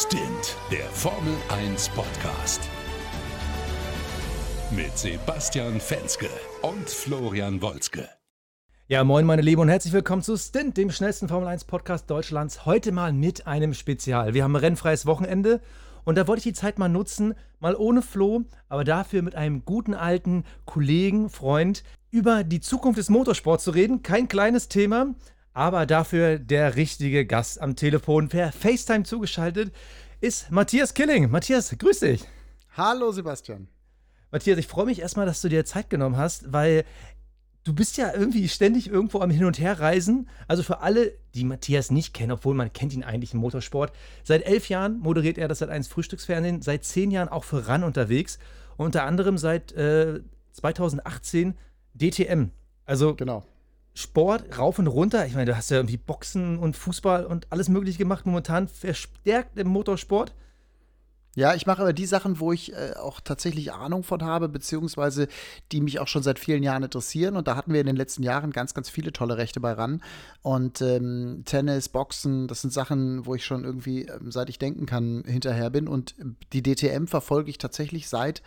Stint, der Formel 1 Podcast. Mit Sebastian Fenske und Florian Wolzke. Ja, moin meine Lieben und herzlich willkommen zu Stint, dem schnellsten Formel 1 Podcast Deutschlands. Heute mal mit einem Spezial. Wir haben ein rennfreies Wochenende und da wollte ich die Zeit mal nutzen, mal ohne Flo, aber dafür mit einem guten alten Kollegen, Freund, über die Zukunft des Motorsports zu reden. Kein kleines Thema, aber dafür der richtige Gast am Telefon per FaceTime zugeschaltet ist Matthias Killing. Matthias, grüß dich. Hallo Sebastian. Matthias, ich freue mich erstmal, dass du dir Zeit genommen hast, weil du bist ja irgendwie ständig irgendwo am Hin- und Herreisen. Also für alle, die Matthias nicht kennen, obwohl man kennt ihn eigentlich im Motorsport. Seit elf Jahren moderiert er das seit 1 Frühstücksfernsehen, seit zehn Jahren auch für RAN unterwegs und unter anderem seit äh, 2018 DTM. Also genau. Sport rauf und runter. Ich meine, du hast ja irgendwie Boxen und Fußball und alles Mögliche gemacht, momentan verstärkt im Motorsport. Ja, ich mache aber die Sachen, wo ich äh, auch tatsächlich Ahnung von habe, beziehungsweise die mich auch schon seit vielen Jahren interessieren. Und da hatten wir in den letzten Jahren ganz, ganz viele tolle Rechte bei ran. Und ähm, Tennis, Boxen, das sind Sachen, wo ich schon irgendwie, ähm, seit ich denken kann, hinterher bin. Und die DTM verfolge ich tatsächlich seit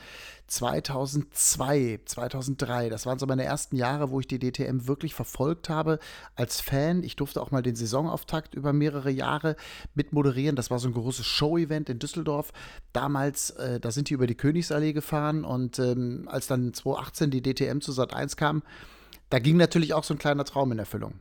2002, 2003. Das waren so meine ersten Jahre, wo ich die DTM wirklich verfolgt habe als Fan. Ich durfte auch mal den Saisonauftakt über mehrere Jahre mit moderieren. Das war so ein großes Show-Event in Düsseldorf. Damals, äh, da sind die über die Königsallee gefahren und ähm, als dann 2018 die DTM zu Sat 1 kam, da ging natürlich auch so ein kleiner Traum in Erfüllung.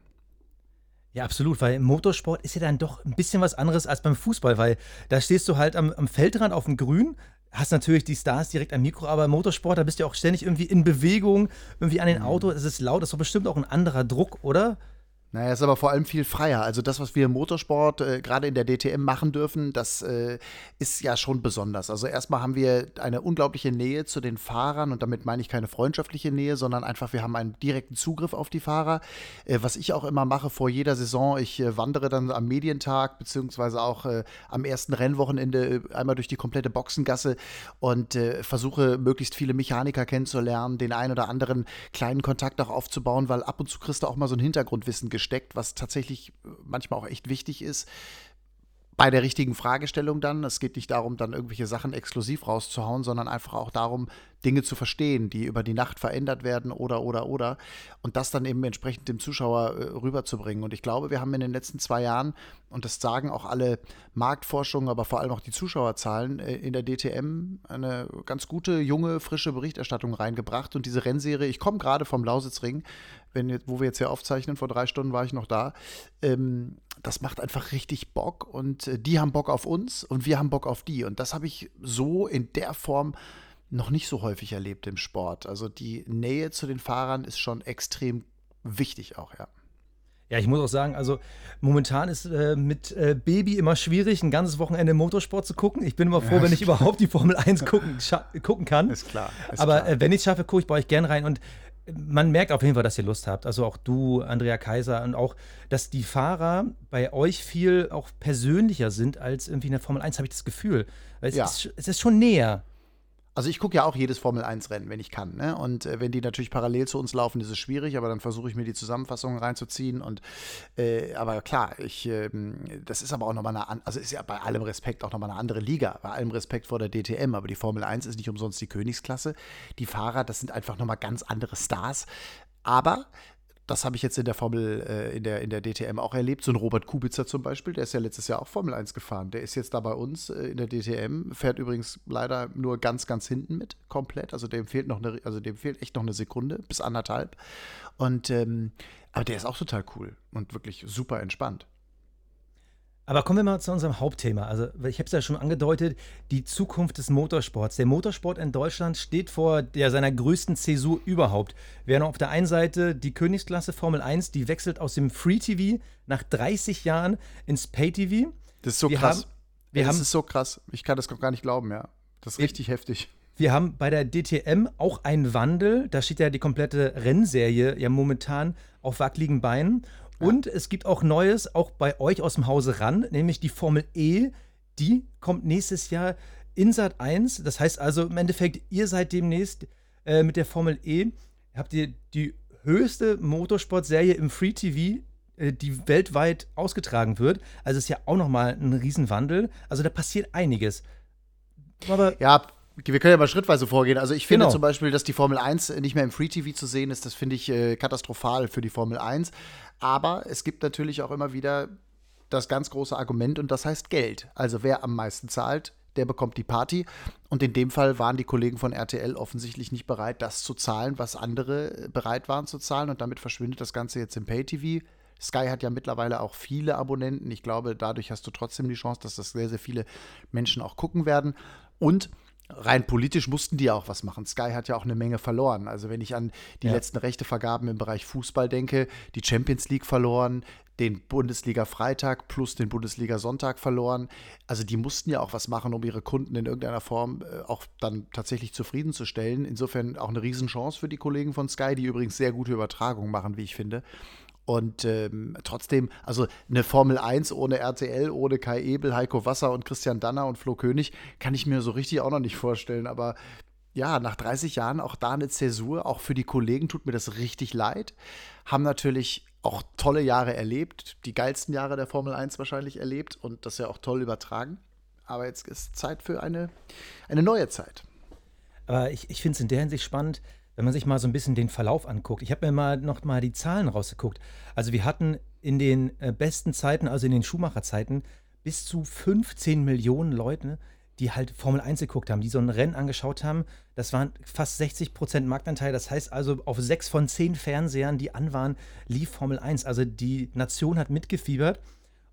Ja, absolut, weil Motorsport ist ja dann doch ein bisschen was anderes als beim Fußball, weil da stehst du halt am, am Feldrand auf dem Grün, hast natürlich die Stars direkt am Mikro, aber Motorsport, da bist du ja auch ständig irgendwie in Bewegung, irgendwie an den mhm. Auto, es ist laut, das ist doch bestimmt auch ein anderer Druck, oder? Naja, ist aber vor allem viel freier. Also das, was wir im Motorsport äh, gerade in der DTM machen dürfen, das äh, ist ja schon besonders. Also erstmal haben wir eine unglaubliche Nähe zu den Fahrern und damit meine ich keine freundschaftliche Nähe, sondern einfach, wir haben einen direkten Zugriff auf die Fahrer. Äh, was ich auch immer mache vor jeder Saison, ich äh, wandere dann am Medientag beziehungsweise auch äh, am ersten Rennwochenende äh, einmal durch die komplette Boxengasse und versuche möglichst viele Mechaniker kennenzulernen, den einen oder anderen kleinen Kontakt auch aufzubauen, weil ab und zu kriegst du auch mal so ein Hintergrundwissen gesteckt, was tatsächlich äh, manchmal auch echt wichtig ist. Bei der richtigen Fragestellung dann. Es geht nicht darum, dann irgendwelche Sachen exklusiv rauszuhauen, sondern einfach auch darum, Dinge zu verstehen, die über die Nacht verändert werden oder, oder, oder. Und das dann eben entsprechend dem Zuschauer äh, rüberzubringen. Und ich glaube, wir haben in den letzten zwei Jahren, und das sagen auch alle Marktforschungen, aber vor allem auch die Zuschauerzahlen äh, in der DTM, eine ganz gute, junge, frische Berichterstattung reingebracht. Und diese Rennserie, ich komme gerade vom Lausitzring, wenn, wo wir jetzt hier aufzeichnen, vor drei Stunden war ich noch da. Ähm, das macht einfach richtig Bock und äh, die haben Bock auf uns und wir haben Bock auf die. Und das habe ich so in der Form noch nicht so häufig erlebt im Sport. Also die Nähe zu den Fahrern ist schon extrem wichtig auch, ja. Ja, ich muss auch sagen, also momentan ist äh, mit äh, Baby immer schwierig, ein ganzes Wochenende Motorsport zu gucken. Ich bin immer froh, ja, wenn ich überhaupt die Formel 1 gucken, gucken kann. Ist klar. Ist Aber äh, wenn ich es schaffe, gucke ich bei euch gern rein. Und man merkt auf jeden Fall, dass ihr Lust habt. Also auch du, Andrea Kaiser, und auch, dass die Fahrer bei euch viel auch persönlicher sind als irgendwie in der Formel 1, habe ich das Gefühl. Es, ja. ist, es ist schon näher. Also ich gucke ja auch jedes Formel-1-Rennen, wenn ich kann. Ne? Und äh, wenn die natürlich parallel zu uns laufen, ist es schwierig, aber dann versuche ich mir die Zusammenfassungen reinzuziehen. Und äh, aber klar, ich, äh, das ist aber auch nochmal eine, also ist ja bei allem Respekt auch nochmal eine andere Liga, bei allem Respekt vor der DTM, aber die Formel 1 ist nicht umsonst die Königsklasse. Die Fahrer, das sind einfach nochmal ganz andere Stars. Aber das habe ich jetzt in der Formel, äh, in, der, in der DTM auch erlebt. So ein Robert Kubica zum Beispiel, der ist ja letztes Jahr auch Formel 1 gefahren. Der ist jetzt da bei uns äh, in der DTM, fährt übrigens leider nur ganz, ganz hinten mit, komplett. Also dem fehlt noch eine, also dem fehlt echt noch eine Sekunde bis anderthalb. Und ähm, aber der ist auch total cool und wirklich super entspannt. Aber kommen wir mal zu unserem Hauptthema. Also, ich habe es ja schon angedeutet, die Zukunft des Motorsports. Der Motorsport in Deutschland steht vor der, seiner größten Zäsur überhaupt. Während auf der einen Seite die Königsklasse Formel 1, die wechselt aus dem Free TV nach 30 Jahren ins Pay TV. Das ist so wir krass. Haben, wir das haben, ist so krass. Ich kann das gar nicht glauben, ja. Das ist richtig heftig. Wir haben bei der DTM auch einen Wandel. Da steht ja die komplette Rennserie ja momentan auf wackeligen Beinen. Und es gibt auch Neues, auch bei euch aus dem Hause ran, nämlich die Formel E. Die kommt nächstes Jahr in Sat 1. Das heißt also im Endeffekt, ihr seid demnächst äh, mit der Formel E, habt ihr die höchste Motorsportserie im Free TV äh, die weltweit ausgetragen wird. Also ist ja auch nochmal ein Riesenwandel. Also da passiert einiges. Aber ja, wir können ja mal schrittweise vorgehen. Also ich finde Genau. zum Beispiel, dass die Formel 1 nicht mehr im Free TV zu sehen ist, das finde ich äh, katastrophal für die Formel 1. Aber es gibt natürlich auch immer wieder das ganz große Argument und das heißt Geld. Also wer am meisten zahlt, der bekommt die Party. Und in dem Fall waren die Kollegen von RTL offensichtlich nicht bereit, das zu zahlen, was andere äh, bereit waren zu zahlen. Und damit verschwindet das Ganze jetzt im Pay-TV. Sky hat ja mittlerweile auch viele Abonnenten. Ich glaube, dadurch hast du trotzdem die Chance, dass das sehr, sehr viele Menschen auch gucken werden. Und rein politisch mussten die ja auch was machen. Sky hat ja auch eine Menge verloren. Also wenn ich an die Ja. letzten Rechtevergaben im Bereich Fußball denke, die Champions League verloren, den Bundesliga Freitag plus den Bundesliga Sonntag verloren. Also die mussten ja auch was machen, um ihre Kunden in irgendeiner Form äh, auch dann tatsächlich zufriedenzustellen. Insofern auch eine Riesenchance für die Kollegen von Sky, die übrigens sehr gute Übertragungen machen, wie ich finde. Und ähm, trotzdem, also eine Formel 1 ohne RTL, ohne Kai Ebel, Heiko Wasser und Christian Danner und Flo König, kann ich mir so richtig auch noch nicht vorstellen. Aber ja, nach 30 Jahren auch da eine Zäsur, auch für die Kollegen tut mir das richtig leid. Haben natürlich auch tolle Jahre erlebt, die geilsten Jahre der Formel 1 wahrscheinlich erlebt und das ja auch toll übertragen. Aber jetzt ist Zeit für eine, eine neue Zeit. Aber ich, ich finde es in der Hinsicht spannend, wenn man sich mal so ein bisschen den Verlauf anguckt. Ich habe mir mal noch mal die Zahlen rausgeguckt. Also wir hatten in den äh, besten Zeiten, also in den Schumacher-Zeiten, bis zu 15 Millionen Leute, die halt Formel 1 geguckt haben, die so ein Rennen angeschaut haben. Das waren fast 60 Prozent Marktanteil. Das heißt also, auf sechs von zehn Fernsehern, die an waren, lief Formel 1. Also die Nation hat mitgefiebert.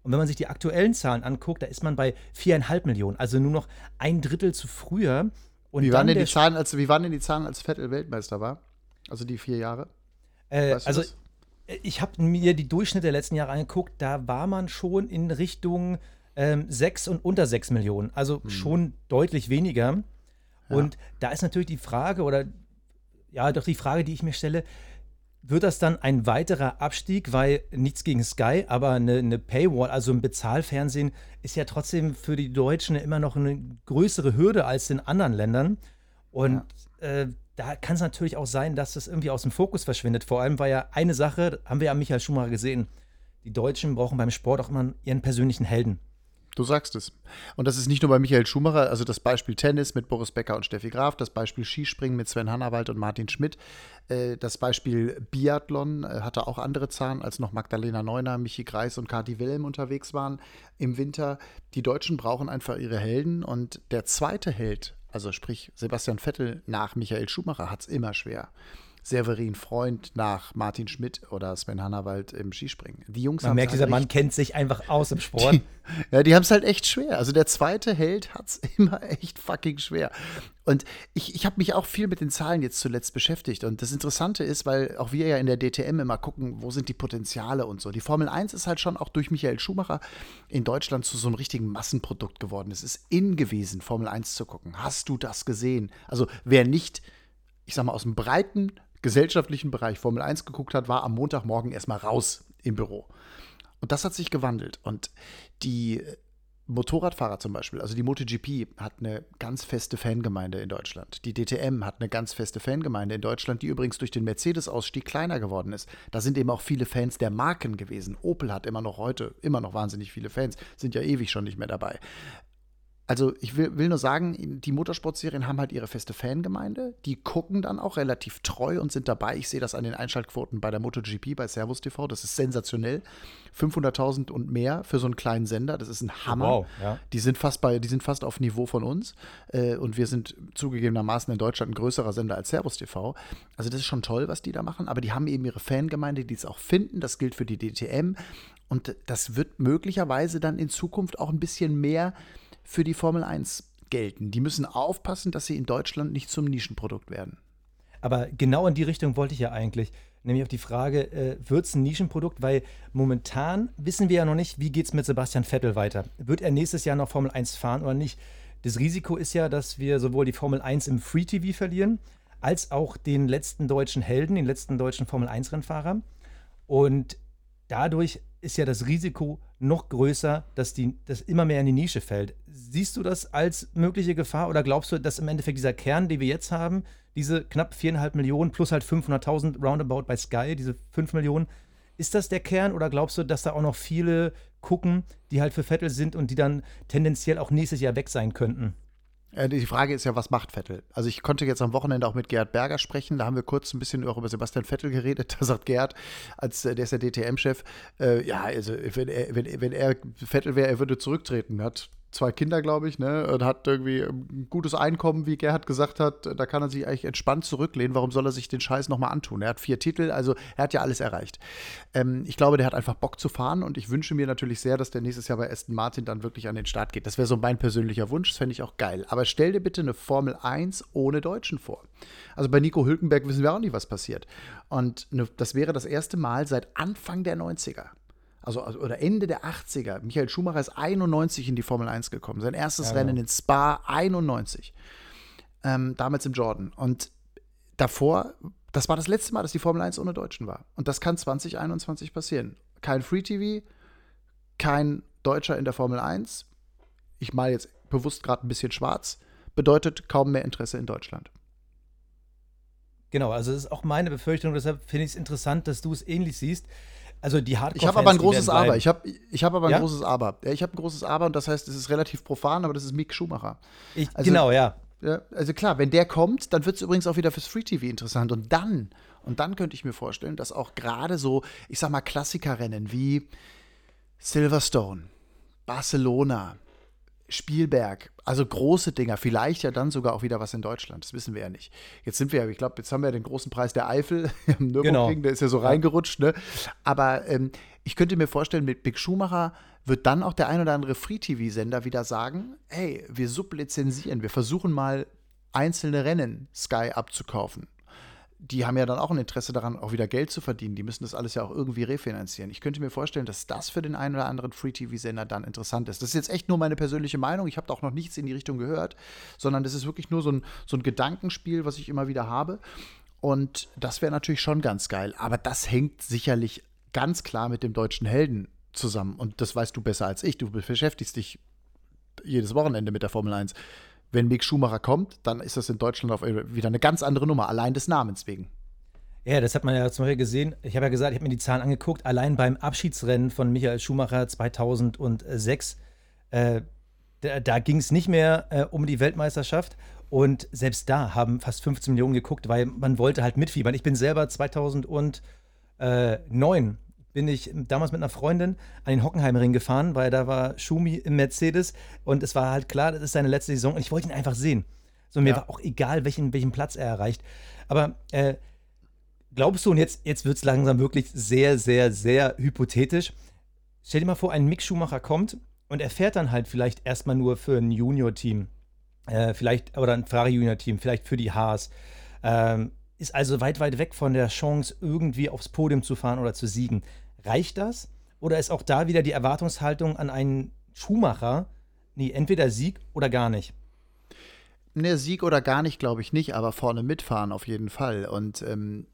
Und wenn man sich die aktuellen Zahlen anguckt, da ist man bei viereinhalb Millionen, also nur noch ein Drittel zu früher. Und Wie waren, denn die Zahlen, als, wie waren denn die Zahlen, als Vettel Weltmeister war? Also die vier Jahre? Äh, also, das? ich habe mir die Durchschnitte der letzten Jahre angeguckt, da war man schon in Richtung ähm, 6 und unter 6 Millionen, also Hm. schon deutlich weniger. Und da ist natürlich die Frage, oder ja, doch die Frage, die ich mir stelle, wird das dann ein weiterer Abstieg, weil nichts gegen Sky, aber eine, eine Paywall, also ein Bezahlfernsehen, ist ja trotzdem für die Deutschen immer noch eine größere Hürde als in anderen Ländern. Und äh, da kann es natürlich auch sein, dass das irgendwie aus dem Fokus verschwindet. Vor allem war ja eine Sache, haben wir ja Michael Schumacher gesehen. Die Deutschen brauchen beim Sport auch immer ihren persönlichen Helden. Du sagst es. Und das ist nicht nur bei Michael Schumacher, also das Beispiel Tennis mit Boris Becker und Steffi Graf, das Beispiel Skispringen mit Sven Hannawald und Martin Schmidt, äh, das Beispiel Biathlon äh, hatte auch andere Zahlen, als noch Magdalena Neuner, Michi Greis und Kati Wilhelm unterwegs waren im Winter. Die Deutschen brauchen einfach ihre Helden und der zweite Held, also sprich Sebastian Vettel nach Michael Schumacher, hat es immer schwer. Severin Freund nach Martin Schmidt oder Sven Hannawald im Skispringen. Die Jungs Man merkt, halt dieser Mann kennt sich einfach aus im Sport. ja, die haben es halt echt schwer. Also der zweite Held hat es immer echt fucking schwer. Und ich, ich habe mich auch viel mit den Zahlen jetzt zuletzt beschäftigt. Und das Interessante ist, weil auch wir ja in der DTM immer gucken, wo sind die Potenziale und so. Die Formel 1 ist halt schon auch durch Michael Schumacher in Deutschland zu so einem richtigen Massenprodukt geworden. Es ist in gewesen, Formel 1 zu gucken. Hast du das gesehen? Also wer nicht, ich sag mal, aus dem breiten gesellschaftlichen Bereich Formel 1 geguckt hat, war am Montagmorgen erstmal raus im Büro. Und das hat sich gewandelt. Und die Motorradfahrer zum Beispiel, also die MotoGP hat eine ganz feste Fangemeinde in Deutschland. Die DTM hat eine ganz feste Fangemeinde in Deutschland, die übrigens durch den Mercedes-Ausstieg kleiner geworden ist. Da sind eben auch viele Fans der Marken gewesen. Opel hat immer noch heute immer noch wahnsinnig viele Fans, sind ja ewig schon nicht mehr dabei. Also ich will, will nur sagen, die Motorsportserien haben halt ihre feste Fangemeinde. Die gucken dann auch relativ treu und sind dabei. Ich sehe das an den Einschaltquoten bei der MotoGP, bei Servus TV. Das ist sensationell. 500.000 und mehr für so einen kleinen Sender. Das ist ein Hammer. Wow, ja. Die sind fast bei, die sind fast auf Niveau von uns. Äh, und wir sind zugegebenermaßen in Deutschland ein größerer Sender als Servus TV. Also das ist schon toll, was die da machen. Aber die haben eben ihre Fangemeinde, die es auch finden. Das gilt für die DTM. Und das wird möglicherweise dann in Zukunft auch ein bisschen mehr für die Formel 1 gelten. Die müssen aufpassen, dass sie in Deutschland nicht zum Nischenprodukt werden. Aber genau in die Richtung wollte ich ja eigentlich. Nämlich auf die Frage, äh, wird es ein Nischenprodukt? Weil momentan wissen wir ja noch nicht, wie geht es mit Sebastian Vettel weiter. Wird er nächstes Jahr noch Formel 1 fahren oder nicht? Das Risiko ist ja, dass wir sowohl die Formel 1 im Free TV verlieren, als auch den letzten deutschen Helden, den letzten deutschen Formel 1-Rennfahrer. Und dadurch ist ja das Risiko noch größer, dass das immer mehr in die Nische fällt. Siehst du das als mögliche Gefahr oder glaubst du, dass im Endeffekt dieser Kern, den wir jetzt haben, diese knapp viereinhalb Millionen plus halt 500.000 roundabout bei Sky, diese 5 Millionen, Ist das der Kern oder glaubst du, dass da auch noch viele gucken, die halt für Vettel sind und die dann tendenziell auch nächstes Jahr weg sein könnten? Äh, die Frage ist ja, was macht Vettel? Also ich konnte jetzt am Wochenende auch mit Gerhard Berger sprechen. Da haben wir kurz ein bisschen auch über Sebastian Vettel geredet. Da sagt Gerhard, als äh, der ist der DTM-Chef, äh, ja, also wenn er, wenn, wenn er Vettel wäre, er würde zurücktreten. Hat zwei Kinder, glaube ich, ne, und hat irgendwie ein gutes Einkommen, wie Gerhard gesagt hat. Da kann er sich eigentlich entspannt zurücklehnen. Warum soll er sich den Scheiß nochmal antun? Er hat vier Titel, also er hat ja alles erreicht. Ähm, ich glaube, der hat einfach Bock zu fahren und ich wünsche mir natürlich sehr, dass der nächstes Jahr bei Aston Martin dann wirklich an den Start geht. Das wäre so mein persönlicher Wunsch, das fände ich auch geil. Aber stell dir bitte eine Formel 1 ohne Deutschen vor. Also bei Nico Hülkenberg wissen wir auch nicht, was passiert. Und ne, das wäre das erste Mal seit Anfang der 90er also, also, oder Ende der 80er. Michael Schumacher ist 91 in die Formel 1 gekommen. Sein erstes ja, Rennen genau. in Spa 91. Ähm, damals im Jordan. Und davor, das war das letzte Mal, dass die Formel 1 ohne Deutschen war. Und das kann 2021 passieren. Kein Free TV, kein Deutscher in der Formel 1. Ich male jetzt bewusst gerade ein bisschen schwarz. Bedeutet kaum mehr Interesse in Deutschland. Genau, also das ist auch meine Befürchtung. Deshalb finde ich es interessant, dass du es ähnlich siehst. Also die Hardcore. Ich habe aber ein großes Aber. Ich habe ich hab aber ein ja? großes Aber. Ich habe ein großes Aber und das heißt, es ist relativ profan, aber das ist Mick Schumacher. Ich, also, genau, ja. ja. Also klar, wenn der kommt, dann wird es übrigens auch wieder fürs Free TV interessant. Und dann, und dann könnte ich mir vorstellen, dass auch gerade so, ich sag mal, Klassikerrennen wie Silverstone, Barcelona, Spielberg, also große Dinger, vielleicht ja dann sogar auch wieder was in Deutschland, das wissen wir ja nicht. Jetzt sind wir ja, ich glaube, jetzt haben wir ja den großen Preis der Eifel im Nürburgring, genau. der ist ja so reingerutscht, ne? Aber ähm, ich könnte mir vorstellen, mit Big Schumacher wird dann auch der ein oder andere Free-TV-Sender wieder sagen, hey, wir sublizenzieren, wir versuchen mal einzelne Rennen Sky abzukaufen die haben ja dann auch ein Interesse daran, auch wieder Geld zu verdienen. Die müssen das alles ja auch irgendwie refinanzieren. Ich könnte mir vorstellen, dass das für den einen oder anderen Free-TV-Sender dann interessant ist. Das ist jetzt echt nur meine persönliche Meinung. Ich habe da auch noch nichts in die Richtung gehört, sondern das ist wirklich nur so ein, so ein Gedankenspiel, was ich immer wieder habe. Und das wäre natürlich schon ganz geil. Aber das hängt sicherlich ganz klar mit dem deutschen Helden zusammen. Und das weißt du besser als ich. Du beschäftigst dich jedes Wochenende mit der Formel 1 wenn Mick Schumacher kommt, dann ist das in Deutschland auf wieder eine ganz andere Nummer, allein des Namens wegen. Ja, das hat man ja zum Beispiel gesehen. Ich habe ja gesagt, ich habe mir die Zahlen angeguckt. Allein beim Abschiedsrennen von Michael Schumacher 2006, äh, da, da ging es nicht mehr äh, um die Weltmeisterschaft. Und selbst da haben fast 15 Millionen geguckt, weil man wollte halt mitfiebern. Ich bin selber 2009 bin ich damals mit einer Freundin an den Hockenheimring gefahren, weil da war Schumi im Mercedes und es war halt klar, das ist seine letzte Saison und ich wollte ihn einfach sehen. So, mir ja. war auch egal, welchen, welchen Platz er erreicht. Aber äh, glaubst du, und jetzt, jetzt wird es langsam wirklich sehr, sehr, sehr hypothetisch. Stell dir mal vor, ein Mick Schumacher kommt und er fährt dann halt vielleicht erstmal nur für ein Junior-Team. Äh, vielleicht, oder ein Ferrari-Junior-Team, vielleicht für die Haas. Ähm, ist also weit, weit weg von der Chance, irgendwie aufs Podium zu fahren oder zu siegen. Reicht das? Oder ist auch da wieder die Erwartungshaltung an einen Schuhmacher, nee, entweder Sieg oder gar nicht? Ne, Sieg oder gar nicht, glaube ich nicht, aber vorne mitfahren auf jeden Fall. Und ähm,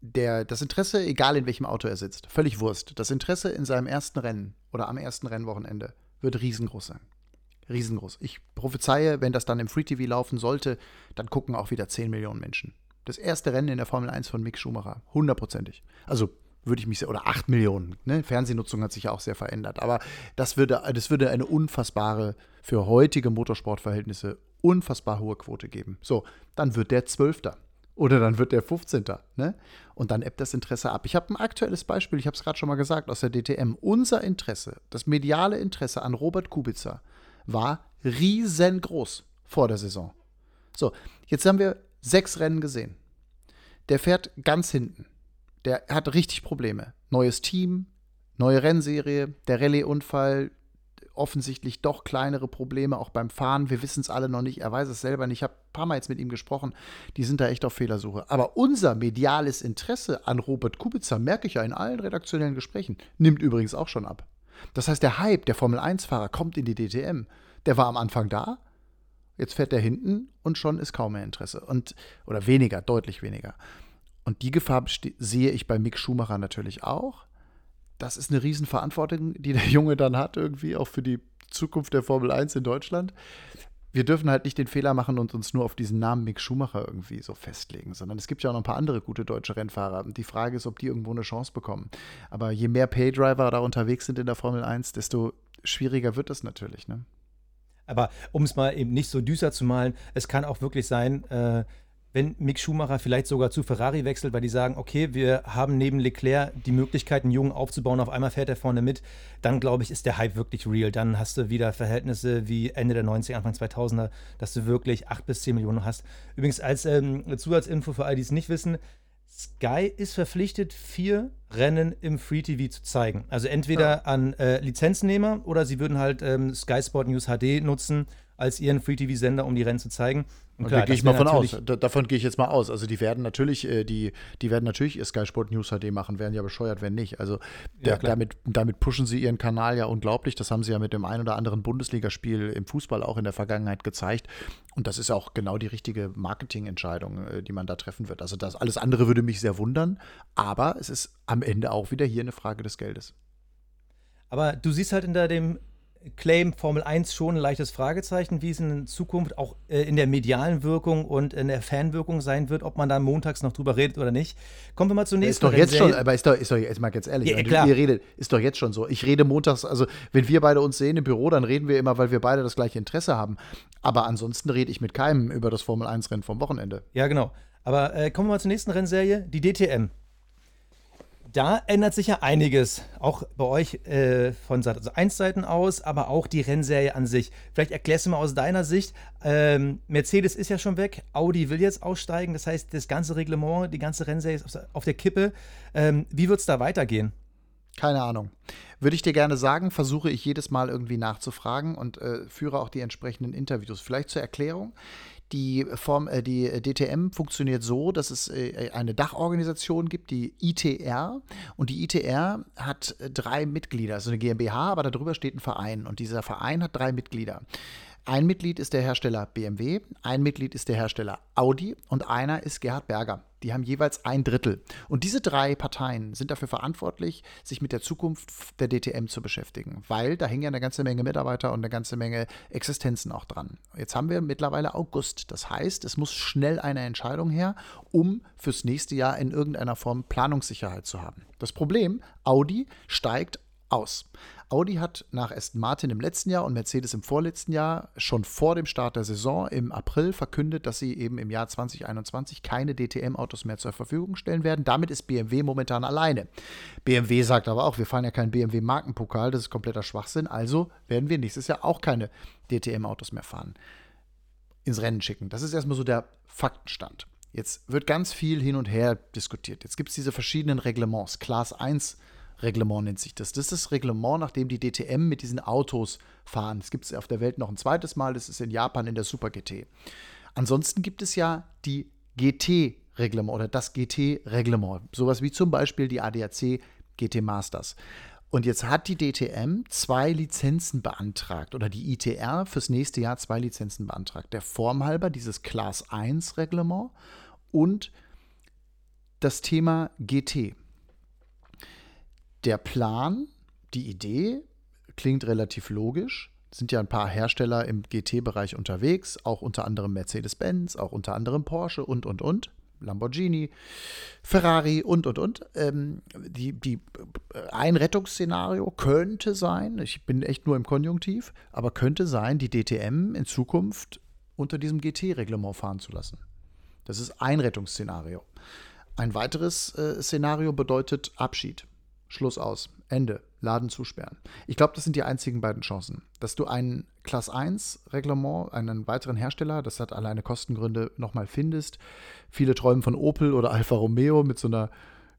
der, das Interesse, egal in welchem Auto er sitzt, völlig Wurst. Das Interesse in seinem ersten Rennen oder am ersten Rennwochenende wird riesengroß sein. Riesengroß. Ich prophezeie, wenn das dann im Free TV laufen sollte, dann gucken auch wieder 10 Millionen Menschen. Das erste Rennen in der Formel 1 von Mick Schumacher. Hundertprozentig. Also würde ich mich sehr, oder 8 Millionen. Ne? Fernsehnutzung hat sich ja auch sehr verändert. Aber das würde, das würde eine unfassbare, für heutige Motorsportverhältnisse, unfassbar hohe Quote geben. So, dann wird der Zwölfter. Oder dann wird der 15. Ne? Und dann ebbt das Interesse ab. Ich habe ein aktuelles Beispiel, ich habe es gerade schon mal gesagt, aus der DTM. Unser Interesse, das mediale Interesse an Robert Kubica war riesengroß vor der Saison. So, jetzt haben wir sechs Rennen gesehen. Der fährt ganz hinten der hat richtig Probleme. Neues Team, neue Rennserie, der Rallye-Unfall, offensichtlich doch kleinere Probleme, auch beim Fahren. Wir wissen es alle noch nicht. Er weiß es selber nicht. Ich habe ein paar Mal jetzt mit ihm gesprochen. Die sind da echt auf Fehlersuche. Aber unser mediales Interesse an Robert Kubica, merke ich ja in allen redaktionellen Gesprächen, nimmt übrigens auch schon ab. Das heißt, der Hype der Formel-1-Fahrer kommt in die DTM. Der war am Anfang da. Jetzt fährt er hinten und schon ist kaum mehr Interesse. Und, oder weniger, deutlich weniger. Und die Gefahr sehe ich bei Mick Schumacher natürlich auch. Das ist eine Riesenverantwortung, die der Junge dann hat, irgendwie auch für die Zukunft der Formel 1 in Deutschland. wir dürfen halt nicht den Fehler machen und uns nur auf diesen Namen Mick Schumacher irgendwie so festlegen, sondern es gibt ja auch noch ein paar andere gute deutsche Rennfahrer. Und die Frage ist, ob die irgendwo eine Chance bekommen. Aber je mehr Paydriver da unterwegs sind in der Formel 1, desto schwieriger wird das natürlich. Ne? Aber um es mal eben nicht so düster zu malen, es kann auch wirklich sein, äh, wenn Mick Schumacher vielleicht sogar zu Ferrari wechselt, weil die sagen, okay, wir haben neben Leclerc die Möglichkeit, einen Jungen aufzubauen, auf einmal fährt er vorne mit, dann glaube ich, ist der Hype wirklich real. Dann hast du wieder Verhältnisse wie Ende der 90er, Anfang 2000er, dass du wirklich 8 bis 10 Millionen hast. Übrigens als ähm, Zusatzinfo für all die es nicht wissen, Sky ist verpflichtet, vier Rennen im Free TV zu zeigen. Also entweder ja. an äh, Lizenznehmer oder sie würden halt ähm, Sky Sport News HD nutzen als ihren Free-TV-Sender, um die Rennen zu zeigen. Und klar, da gehe ich mal von aus. Da, davon gehe ich jetzt mal aus. Also die werden natürlich, äh, die, die werden natürlich Sky Sport News HD machen, werden ja bescheuert, wenn nicht. Also der, ja, damit, damit pushen sie ihren Kanal ja unglaublich. Das haben sie ja mit dem ein oder anderen Bundesligaspiel im Fußball auch in der Vergangenheit gezeigt. Und das ist auch genau die richtige Marketingentscheidung, äh, die man da treffen wird. Also das alles andere würde mich sehr wundern, aber es ist am Ende auch wieder hier eine Frage des Geldes. Aber du siehst halt hinter dem Claim Formel 1 schon ein leichtes Fragezeichen, wie es in Zukunft auch äh, in der medialen Wirkung und in der Fanwirkung sein wird, ob man da montags noch drüber redet oder nicht. Kommen wir mal zur nächsten Ist doch jetzt schon, aber ist doch, ist doch jetzt mal ganz ehrlich, ja, klar. ihr redet, ist doch jetzt schon so. Ich rede montags, also wenn wir beide uns sehen im Büro, dann reden wir immer, weil wir beide das gleiche Interesse haben. Aber ansonsten rede ich mit keinem über das Formel 1 Rennen vom Wochenende. Ja, genau. Aber äh, kommen wir mal zur nächsten Rennserie, die DTM da ändert sich ja einiges, auch bei euch äh, von Seite also 1 Seiten aus, aber auch die Rennserie an sich. Vielleicht erklärst du mal aus deiner Sicht, ähm, Mercedes ist ja schon weg, Audi will jetzt aussteigen, das heißt, das ganze Reglement, die ganze Rennserie ist auf der Kippe. Ähm, wie wird es da weitergehen? Keine Ahnung. Würde ich dir gerne sagen, versuche ich jedes Mal irgendwie nachzufragen und äh, führe auch die entsprechenden Interviews. Vielleicht zur Erklärung. Die, Form, äh, die DTM funktioniert so, dass es äh, eine Dachorganisation gibt, die ITR. Und die ITR hat äh, drei Mitglieder, also eine GmbH, aber darüber steht ein Verein. Und dieser Verein hat drei Mitglieder. Ein Mitglied ist der Hersteller BMW, ein Mitglied ist der Hersteller Audi und einer ist Gerhard Berger. Die haben jeweils ein Drittel. Und diese drei Parteien sind dafür verantwortlich, sich mit der Zukunft der DTM zu beschäftigen, weil da hängen ja eine ganze Menge Mitarbeiter und eine ganze Menge Existenzen auch dran. Jetzt haben wir mittlerweile August. Das heißt, es muss schnell eine Entscheidung her, um fürs nächste Jahr in irgendeiner Form Planungssicherheit zu haben. Das Problem, Audi steigt aus. Audi hat nach Aston Martin im letzten Jahr und Mercedes im vorletzten Jahr schon vor dem Start der Saison im April verkündet, dass sie eben im Jahr 2021 keine DTM-Autos mehr zur Verfügung stellen werden. Damit ist BMW momentan alleine. BMW sagt aber auch, wir fahren ja keinen BMW-Markenpokal, das ist kompletter Schwachsinn, also werden wir nächstes Jahr auch keine DTM-Autos mehr fahren. Ins Rennen schicken. Das ist erstmal so der Faktenstand. Jetzt wird ganz viel hin und her diskutiert. Jetzt gibt es diese verschiedenen Reglements. Class 1 Reglement nennt sich das. Das ist das Reglement, nach dem die DTM mit diesen Autos fahren. Es gibt es auf der Welt noch ein zweites Mal, das ist in Japan in der Super GT. Ansonsten gibt es ja die GT-Reglement oder das GT-Reglement. Sowas wie zum Beispiel die ADAC GT Masters. Und jetzt hat die DTM zwei Lizenzen beantragt oder die ITR fürs nächste Jahr zwei Lizenzen beantragt. Der Form halber dieses Class 1 Reglement und das Thema GT der Plan, die Idee klingt relativ logisch. Sind ja ein paar Hersteller im GT-Bereich unterwegs, auch unter anderem Mercedes-Benz, auch unter anderem Porsche und, und, und. Lamborghini, Ferrari und, und, und. Ähm, die, die, ein Rettungsszenario könnte sein, ich bin echt nur im Konjunktiv, aber könnte sein, die DTM in Zukunft unter diesem GT-Reglement fahren zu lassen. Das ist ein Rettungsszenario. Ein weiteres äh, Szenario bedeutet Abschied. Schluss aus. Ende. Laden zusperren. Ich glaube, das sind die einzigen beiden Chancen. Dass du ein Class 1 Reglement, einen weiteren Hersteller, das hat alleine Kostengründe, nochmal findest. Viele träumen von Opel oder Alfa Romeo mit so einer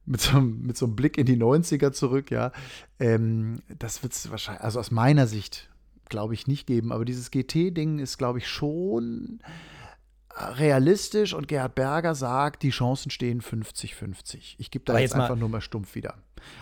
mit so, mit so einem Blick in die 90er zurück, ja. Ähm, das wird es wahrscheinlich, also aus meiner Sicht, glaube ich, nicht geben. Aber dieses GT-Ding ist, glaube ich, schon realistisch und Gerhard Berger sagt, die Chancen stehen 50-50. Ich gebe da jetzt, jetzt, einfach nur mal stumpf wieder.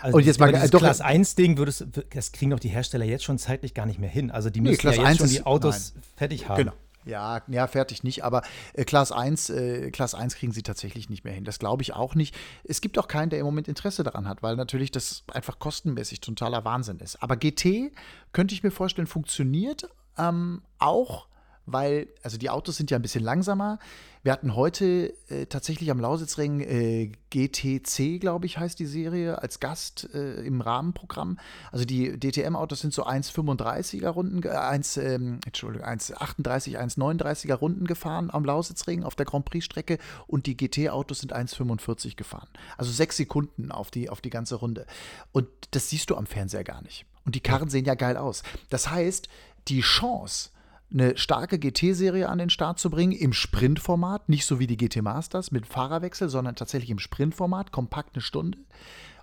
Also und jetzt mal das doch, Class 1 Ding würdest das kriegen doch die Hersteller jetzt schon zeitlich gar nicht mehr hin. Also die müssen nee, ja jetzt schon die Autos nein. fertig haben. Genau. Ja, ja, fertig nicht, aber äh, Class 1, äh, Class 1 kriegen sie tatsächlich nicht mehr hin. Das glaube ich auch nicht. Es gibt auch keinen, der im Moment Interesse daran hat, weil natürlich das einfach kostenmäßig totaler Wahnsinn ist. Aber GT könnte ich mir vorstellen, funktioniert ähm, auch weil, also die Autos sind ja ein bisschen langsamer. Wir hatten heute äh, tatsächlich am Lausitzring äh, GTC, glaube ich, heißt die Serie, als Gast äh, im Rahmenprogramm. Also die DTM-Autos sind so 1,35er Runden, äh, 1, ähm, Entschuldigung, 1,38, 1,39er Runden gefahren am Lausitzring auf der Grand Prix-Strecke und die GT-Autos sind 1,45 gefahren. Also sechs Sekunden auf die, auf die ganze Runde. Und das siehst du am Fernseher gar nicht. Und die Karren sehen ja geil aus. Das heißt, die Chance, eine starke GT-Serie an den Start zu bringen, im Sprintformat, nicht so wie die GT Masters mit Fahrerwechsel, sondern tatsächlich im Sprintformat, kompakt eine Stunde.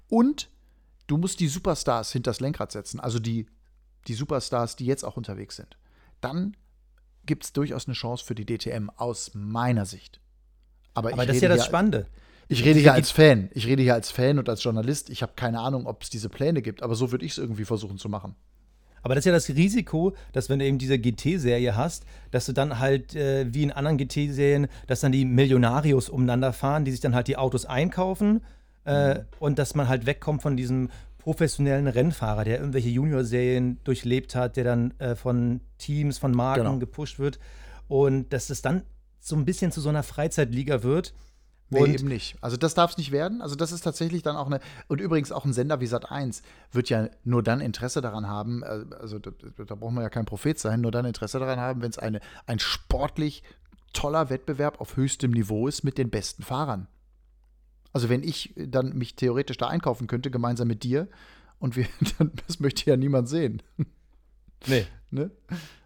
Und du musst die Superstars hinters Lenkrad setzen, also die, die Superstars, die jetzt auch unterwegs sind. Dann gibt es durchaus eine Chance für die DTM aus meiner Sicht. Aber, Aber das ist ja das Spannende. Ich rede hier als Fan. Ich rede hier als Fan und als Journalist. Ich habe keine Ahnung, ob es diese Pläne gibt, aber so würde ich es irgendwie versuchen zu machen. Aber das ist ja das Risiko, dass wenn du eben diese GT-Serie hast, dass du dann halt äh, wie in anderen GT-Serien, dass dann die Millionarios umeinander fahren, die sich dann halt die Autos einkaufen äh, mhm. und dass man halt wegkommt von diesem professionellen Rennfahrer, der irgendwelche Junior-Serien durchlebt hat, der dann äh, von Teams, von Marken genau. gepusht wird und dass es dann so ein bisschen zu so einer Freizeitliga wird Nee, und eben nicht. Also das darf es nicht werden. Also das ist tatsächlich dann auch eine, und übrigens auch ein Sender wie Sat1 wird ja nur dann Interesse daran haben, äh, also da, da braucht man ja kein Prophet sein, nur dann Interesse daran haben, wenn es eine, ein sportlich toller Wettbewerb auf höchstem Niveau ist mit den besten Fahrern. Also wenn ich dann mich theoretisch da einkaufen könnte, gemeinsam mit dir, und wir, dann, das möchte ja niemand sehen. Nee. ne?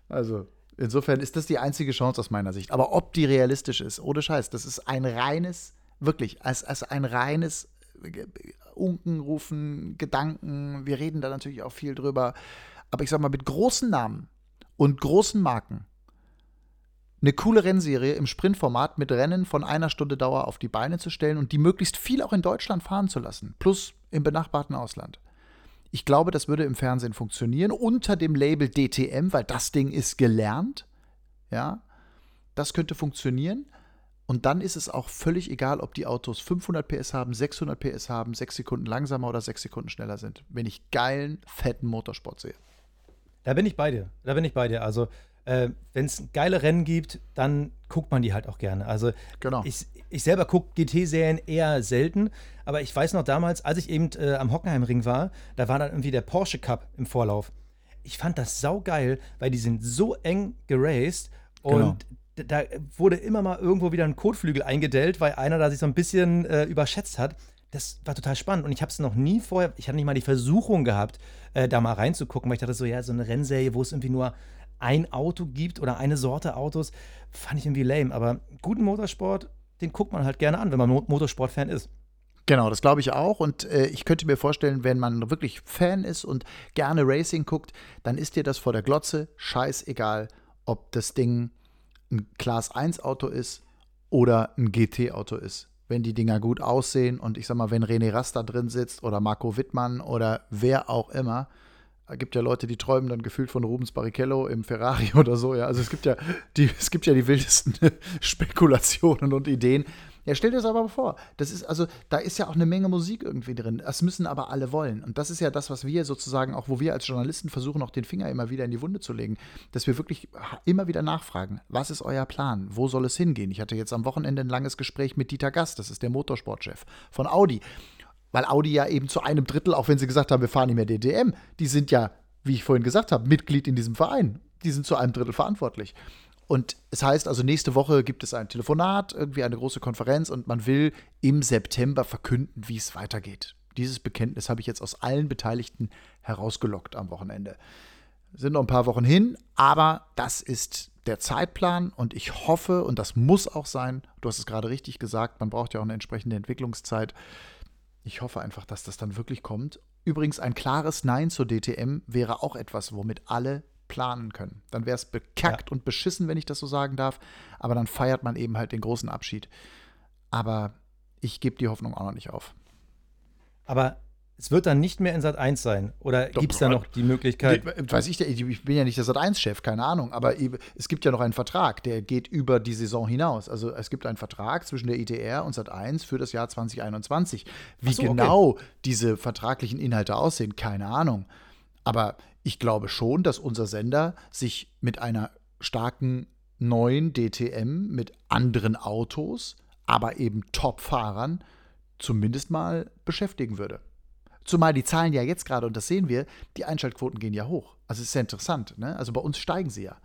Also, Insofern ist das die einzige Chance aus meiner Sicht. Aber ob die realistisch ist, ohne Scheiß, das ist ein reines, wirklich, als, als ein reines äh, Unkenrufen, Gedanken. Wir reden da natürlich auch viel drüber. Aber ich sag mal, mit großen Namen und großen Marken eine coole Rennserie im Sprintformat mit Rennen von einer Stunde Dauer auf die Beine zu stellen und die möglichst viel auch in Deutschland fahren zu lassen, plus im benachbarten Ausland. Ich glaube, das würde im Fernsehen funktionieren unter dem Label DTM, weil das Ding ist gelernt. Ja, das könnte funktionieren. Und dann ist es auch völlig egal, ob die Autos 500 PS haben, 600 PS haben, 6 Sekunden langsamer oder 6 Sekunden schneller sind, wenn ich geilen, fetten Motorsport sehe. Da bin ich bei dir. Da bin ich bei dir. Also, äh, wenn es geile Rennen gibt, dann guckt man die halt auch gerne. Also, genau. ich, ich selber gucke GT-Serien eher selten, aber ich weiß noch damals, als ich eben äh, am Hockenheimring war, da war dann irgendwie der Porsche Cup im Vorlauf. Ich fand das saugeil, weil die sind so eng geraced und genau. da wurde immer mal irgendwo wieder ein Kotflügel eingedellt, weil einer da sich so ein bisschen äh, überschätzt hat. Das war total spannend und ich habe es noch nie vorher, ich hatte nicht mal die Versuchung gehabt, äh, da mal reinzugucken, weil ich dachte so, ja, so eine Rennserie, wo es irgendwie nur ein Auto gibt oder eine Sorte Autos, fand ich irgendwie lame. Aber guten Motorsport den guckt man halt gerne an, wenn man Motorsportfan ist. Genau, das glaube ich auch. Und äh, ich könnte mir vorstellen, wenn man wirklich Fan ist und gerne Racing guckt, dann ist dir das vor der Glotze scheißegal, ob das Ding ein Class 1 Auto ist oder ein GT Auto ist. Wenn die Dinger gut aussehen und ich sag mal, wenn René Rasta drin sitzt oder Marco Wittmann oder wer auch immer, gibt ja Leute, die träumen dann gefühlt von Rubens Barrichello im Ferrari oder so, ja. Also es gibt ja die, es gibt ja die wildesten Spekulationen und Ideen. Ja, stell dir das aber vor. Das ist, also, da ist ja auch eine Menge Musik irgendwie drin. Das müssen aber alle wollen. Und das ist ja das, was wir sozusagen, auch wo wir als Journalisten versuchen, auch den Finger immer wieder in die Wunde zu legen, dass wir wirklich immer wieder nachfragen, was ist euer Plan? Wo soll es hingehen? Ich hatte jetzt am Wochenende ein langes Gespräch mit Dieter Gast, das ist der Motorsportchef von Audi. Weil Audi ja eben zu einem Drittel, auch wenn sie gesagt haben, wir fahren nicht mehr DTM, die sind ja, wie ich vorhin gesagt habe, Mitglied in diesem Verein. Die sind zu einem Drittel verantwortlich. Und es heißt also, nächste Woche gibt es ein Telefonat, irgendwie eine große Konferenz und man will im September verkünden, wie es weitergeht. Dieses Bekenntnis habe ich jetzt aus allen Beteiligten herausgelockt am Wochenende. Sind noch ein paar Wochen hin, aber das ist der Zeitplan und ich hoffe, und das muss auch sein, du hast es gerade richtig gesagt, man braucht ja auch eine entsprechende Entwicklungszeit, ich hoffe einfach, dass das dann wirklich kommt. Übrigens, ein klares Nein zur DTM wäre auch etwas, womit alle planen können. Dann wäre es bekackt ja. und beschissen, wenn ich das so sagen darf. Aber dann feiert man eben halt den großen Abschied. Aber ich gebe die Hoffnung auch noch nicht auf. Aber es wird dann nicht mehr in Sat 1 sein. Oder gibt es da noch die Möglichkeit? Weiß ich, ich bin ja nicht der Sat 1-Chef, keine Ahnung. Aber es gibt ja noch einen Vertrag, der geht über die Saison hinaus. Also es gibt einen Vertrag zwischen der ITR und Sat 1 für das Jahr 2021. Wie so, genau okay. diese vertraglichen Inhalte aussehen, keine Ahnung. Aber ich glaube schon, dass unser Sender sich mit einer starken neuen DTM mit anderen Autos, aber eben Top-Fahrern zumindest mal beschäftigen würde. Zumal die Zahlen ja jetzt gerade, und das sehen wir, die Einschaltquoten gehen ja hoch. Also es ist ja interessant. Ne? Also bei uns steigen sie ja.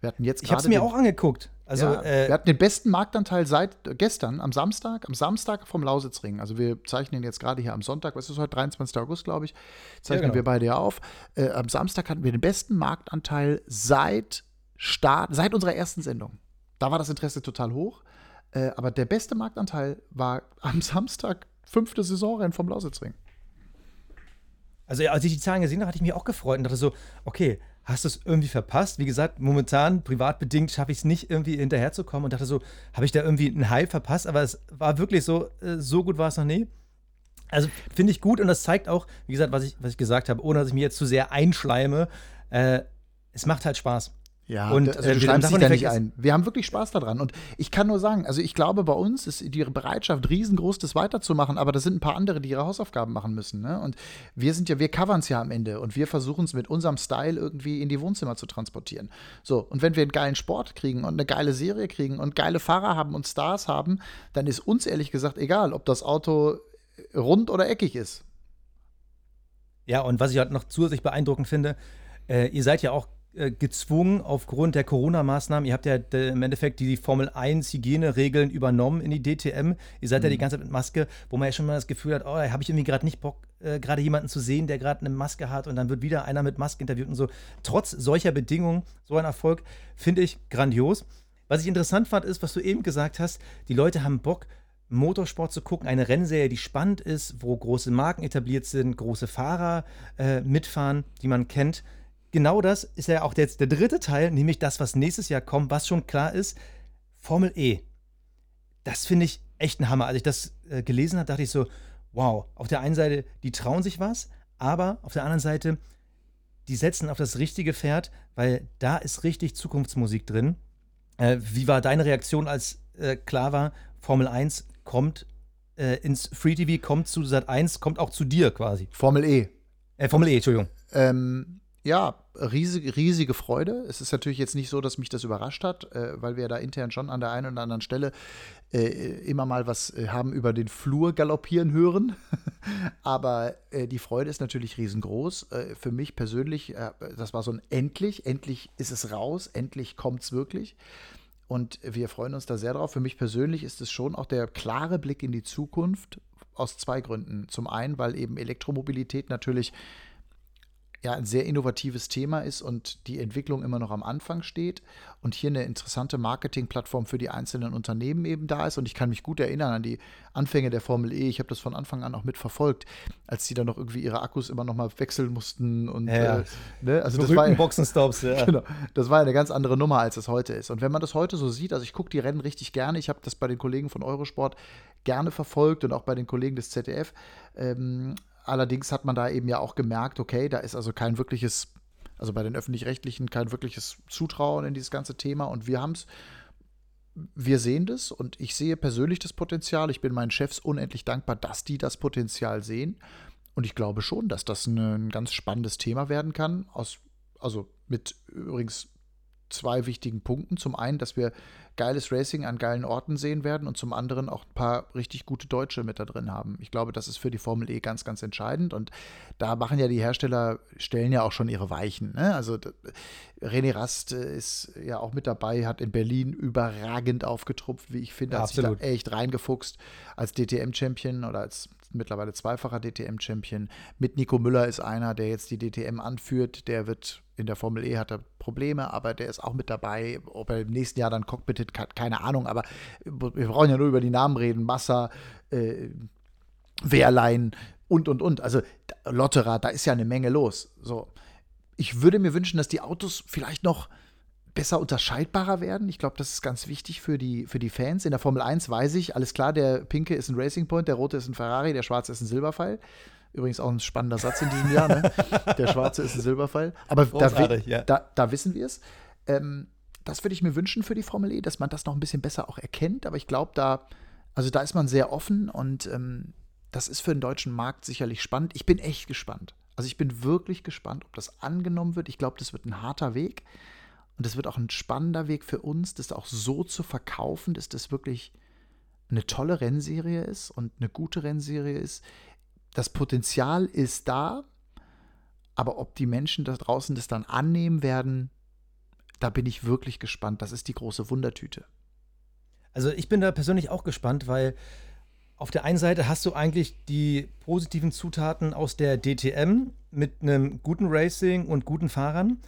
Wir hatten jetzt Ich habe es mir auch angeguckt. Also, ja, äh, wir hatten den besten Marktanteil seit gestern, am Samstag, am Samstag vom Lausitzring. Also wir zeichnen jetzt gerade hier am Sonntag, was ist heute, 23. August, glaube ich, zeichnen genau. wir beide ja auf. Äh, am Samstag hatten wir den besten Marktanteil seit Start, seit unserer ersten Sendung. Da war das Interesse total hoch. Äh, aber der beste Marktanteil war am Samstag, fünfte Saisonrennen vom Lausitzring. Also, als ich die Zahlen gesehen habe, hatte ich mich auch gefreut und dachte so, okay, hast du es irgendwie verpasst? Wie gesagt, momentan, privatbedingt, schaffe ich es nicht, irgendwie hinterherzukommen und dachte so, habe ich da irgendwie einen Hype verpasst? Aber es war wirklich so, äh, so gut war es noch nie. Also, finde ich gut und das zeigt auch, wie gesagt, was ich, was ich gesagt habe, ohne dass ich mich jetzt zu sehr einschleime, äh, es macht halt Spaß. Ja, Und, also äh, du wir schreibst dich da nicht ein. Wir haben wirklich Spaß daran. Und ich kann nur sagen, also ich glaube, bei uns ist die Bereitschaft riesengroß, das weiterzumachen, aber da sind ein paar andere, die ihre Hausaufgaben machen müssen. Ne? Und wir sind ja, wir covern es ja am Ende und wir versuchen es mit unserem Style irgendwie in die Wohnzimmer zu transportieren. So, und wenn wir einen geilen Sport kriegen und eine geile Serie kriegen und geile Fahrer haben und Stars haben, dann ist uns ehrlich gesagt egal, ob das Auto rund oder eckig ist. Ja, und was ich halt noch zusätzlich beeindruckend finde, äh, ihr seid ja auch gezwungen aufgrund der Corona-Maßnahmen, ihr habt ja äh, im Endeffekt die Formel 1 Hygieneregeln übernommen in die DTM. Ihr seid ja die ganze Zeit mit Maske, wo man ja schon mal das Gefühl hat, oh, da habe ich irgendwie gerade nicht Bock, äh, gerade jemanden zu sehen, der gerade eine Maske hat und dann wird wieder einer mit Maske interviewt und so. Trotz solcher Bedingungen, so ein Erfolg, finde ich grandios. Was ich interessant fand, ist, was du eben gesagt hast, die Leute haben Bock, Motorsport zu gucken, eine Rennserie, die spannend ist, wo große Marken etabliert sind, große Fahrer äh, mitfahren, die man kennt. Genau das ist ja auch jetzt der dritte Teil, nämlich das, was nächstes Jahr kommt, was schon klar ist, Formel E. Das finde ich echt ein Hammer. Als ich das äh, gelesen habe, dachte ich so, wow, auf der einen Seite, die trauen sich was, aber auf der anderen Seite, die setzen auf das richtige Pferd, weil da ist richtig Zukunftsmusik drin. Äh, wie war deine Reaktion, als äh, klar war, Formel 1 kommt äh, ins Free TV, kommt zu Sat 1, kommt auch zu dir quasi? Formel E. Äh, Formel E, Entschuldigung. Ähm, ja, riesige, riesige Freude. Es ist natürlich jetzt nicht so, dass mich das überrascht hat, äh, weil wir da intern schon an der einen oder anderen Stelle äh, immer mal was äh, haben über den Flur galoppieren hören. Aber äh, die Freude ist natürlich riesengroß. Äh, für mich persönlich, äh, das war so ein endlich, endlich ist es raus, endlich kommt es wirklich. Und wir freuen uns da sehr drauf. Für mich persönlich ist es schon auch der klare Blick in die Zukunft aus zwei Gründen. Zum einen, weil eben Elektromobilität natürlich ja ein sehr innovatives Thema ist und die Entwicklung immer noch am Anfang steht und hier eine interessante Marketingplattform für die einzelnen Unternehmen eben da ist. Und ich kann mich gut erinnern an die Anfänge der Formel E. Ich habe das von Anfang an auch mitverfolgt, als die dann noch irgendwie ihre Akkus immer noch mal wechseln mussten und Ja. äh, ne? also das war ja- Boxenstops, ja. Genau. Das war eine ganz andere Nummer, als es heute ist. Und wenn man das heute so sieht, also ich gucke die Rennen richtig gerne. Ich habe das bei den Kollegen von Eurosport gerne verfolgt und auch bei den Kollegen des ZDF. Ähm, allerdings hat man da eben ja auch gemerkt, okay, da ist also kein wirkliches, also bei den öffentlich-rechtlichen kein wirkliches Zutrauen in dieses ganze Thema. Und wir haben es, wir sehen das und ich sehe persönlich das Potenzial. Ich bin meinen Chefs unendlich dankbar, dass die das Potenzial sehen. Und ich glaube schon, dass das ein, ganz spannendes Thema werden kann. Aus, also mit übrigens zwei wichtigen Punkten. Zum einen, dass wir geiles Racing an geilen Orten sehen werden und zum anderen auch ein paar richtig gute Deutsche mit da drin haben. Ich glaube, das ist für die Formel E ganz, ganz entscheidend und da machen ja die Hersteller, stellen ja auch schon ihre Weichen. Ne? Also René Rast äh, ist ja auch mit dabei, hat in Berlin überragend aufgetrumpft, wie ich finde, hat sich Absolut. da echt reingefuchst als DTM-Champion oder als mittlerweile zweifacher DTM-Champion. Mit Nico Müller ist einer, der jetzt die DTM anführt. Der wird in der Formel E hat er Probleme, aber der ist auch mit dabei. Ob er im nächsten Jahr dann Cockpit hat, keine Ahnung. Aber wir brauchen ja nur über die Namen reden. Massa, äh, Wehrlein und, und, und. Also Lotterer, da ist ja eine Menge los. So. Ich würde mir wünschen, dass die Autos vielleicht noch besser unterscheidbarer werden. Ich glaube, das ist ganz wichtig für die, für die Fans. In der Formel 1 weiß ich, alles klar, der pinke ist ein Racing Point, der rote ist ein Ferrari, der schwarze ist ein Silberpfeil. Übrigens auch ein spannender Satz in diesem Jahr, ne? Der schwarze ist ein Silberpfeil. Aber da, ja. da, da wissen wir es. Ähm, das würde ich mir wünschen für die Formel E, dass man das noch ein bisschen besser auch erkennt. Aber ich glaube, da, also da ist man sehr offen und ähm, das ist für den deutschen Markt sicherlich spannend. Ich bin echt gespannt. Also ich bin wirklich gespannt, ob das angenommen wird. Ich glaube, das wird ein harter Weg. Und es wird auch ein spannender Weg für uns, das auch so zu verkaufen, dass das wirklich eine tolle Rennserie ist und eine gute Rennserie ist. Das Potenzial ist da, aber ob die Menschen da draußen das dann annehmen werden, da bin ich wirklich gespannt. Das ist die große Wundertüte. Also ich bin da persönlich auch gespannt, weil auf der einen Seite hast du eigentlich die positiven Zutaten aus der DTM mit einem guten Racing und guten Fahrern.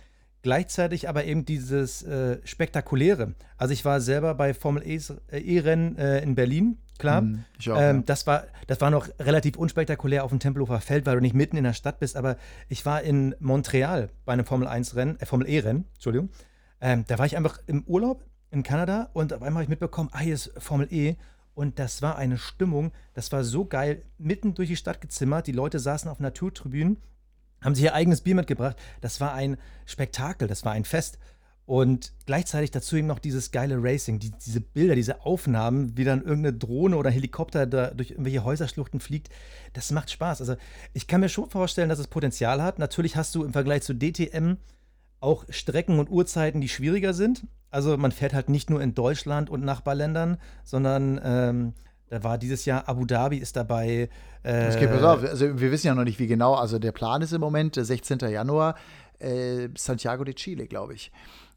Gleichzeitig aber eben dieses äh, Spektakuläre. Also ich war selber bei Formel E-Rennen äh, in Berlin, klar. Mm, auch, ähm, ja. das, war, das war noch relativ unspektakulär auf dem Tempelhofer Feld, weil du nicht mitten in der Stadt bist. Aber ich war in Montreal bei einem Formel 1-Rennen, äh, Formel E-Rennen, Entschuldigung. Ähm, da war ich einfach im Urlaub in Kanada und auf einmal habe ich mitbekommen, ah, hier ist Formel E. Und das war eine Stimmung, das war so geil, mitten durch die Stadt gezimmert. Die Leute saßen auf Naturtribünen haben sich ihr eigenes Bier mitgebracht. Das war ein Spektakel, das war ein Fest. Und gleichzeitig dazu eben noch dieses geile Racing, die, diese Bilder, diese Aufnahmen, wie dann irgendeine Drohne oder Helikopter da durch irgendwelche Häuserschluchten fliegt. Das macht Spaß. Also ich kann mir schon vorstellen, dass es Potenzial hat. Natürlich hast du im Vergleich zu DTM auch Strecken und Uhrzeiten, die schwieriger sind. Also man fährt halt nicht nur in Deutschland und Nachbarländern, sondern ähm, da war dieses Jahr Abu Dhabi ist dabei. Äh, okay, pass auf. Also wir wissen ja noch nicht, wie genau. Also der Plan ist im Moment 16. Januar äh, Santiago de Chile, glaube ich.